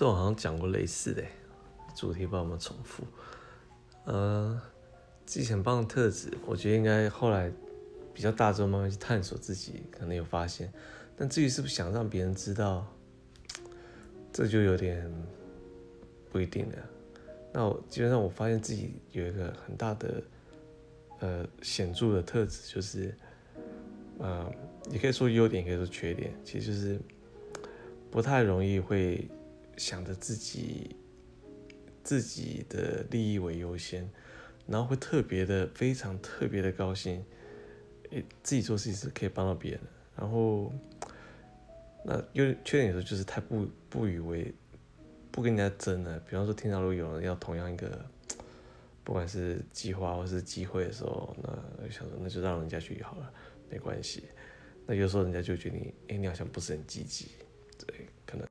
这我好像讲过类似的主题，不知道有没有重复。呃，自己很棒的特质，我觉得应该后来比较大众慢慢去探索自己，可能有发现。但至于是不是想让别人知道，这就有点不一定了。那我基本上我发现自己有一个很大的呃显著的特质，就是呃，也可以说优点，也可以说缺点，其实就是不太容易会想着自己自己的利益为优先，然后会特别的非常特别的高兴，诶，自己做事情是可以帮到别人，然后。那优缺点的时候就是太不不以为不跟人家争了。比方说，听到如果有人要同样一个，不管是计划或是机会的时候，那想说那就让人家去好了，没关系。那有时候人家就觉得你，哎，你好像不是很积极，